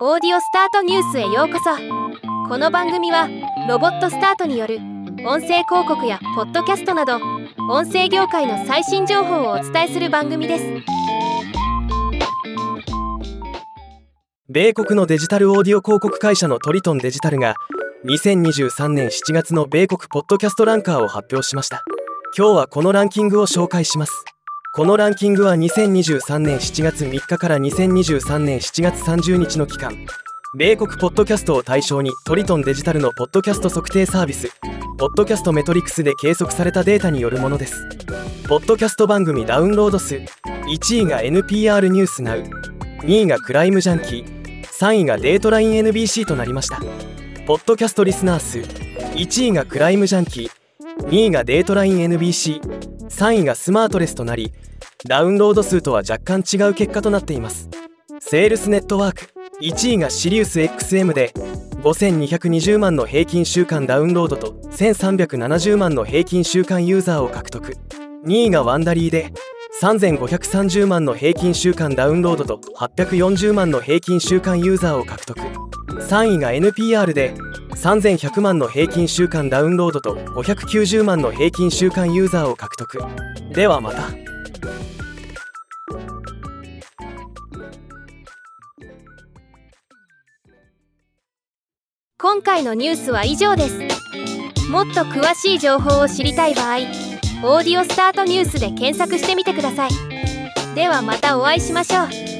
オーディオスタートニュースへようこそ。この番組はロボットスタートによる音声広告やポッドキャストなど音声業界の最新情報をお伝えする番組です。米国のデジタルオーディオ広告会社のトリトンデジタルが2023年7月の米国ポッドキャストランカーを発表しました。今日はこのランキングを紹介します。このランキングは2023年7月3日から2023年7月30日の期間。米国ポッドキャストを対象に Triton Digital のポッドキャスト測定サービス Podcast Metrics で計測されたデータによるものです。ポッドキャスト番組ダウンロード数1位が NPR News Now 2位が Crime Junkie 3位が Dateline NBC となりました。ポッドキャストリスナー数1位が Crime Junkie 2位が Dateline NBC 3位が SmartLess となりダウンロード数とは若干違う結果となっています。セールスネットワーク1位がシリウス XM で5220万の平均週間ダウンロードと1370万の平均週間ユーザーを獲得。2位がワンダリーで3530万の平均週間ダウンロードと840万の平均週間ユーザーを獲得。3位が NPR で3100万の平均週間ダウンロードと590万の平均週間ユーザーを獲得。ではまた。今回のニュースは以上です。もっと詳しい情報を知りたい場合「オーディオスタートニュース」で検索してみてください。ではまたお会いしましょう。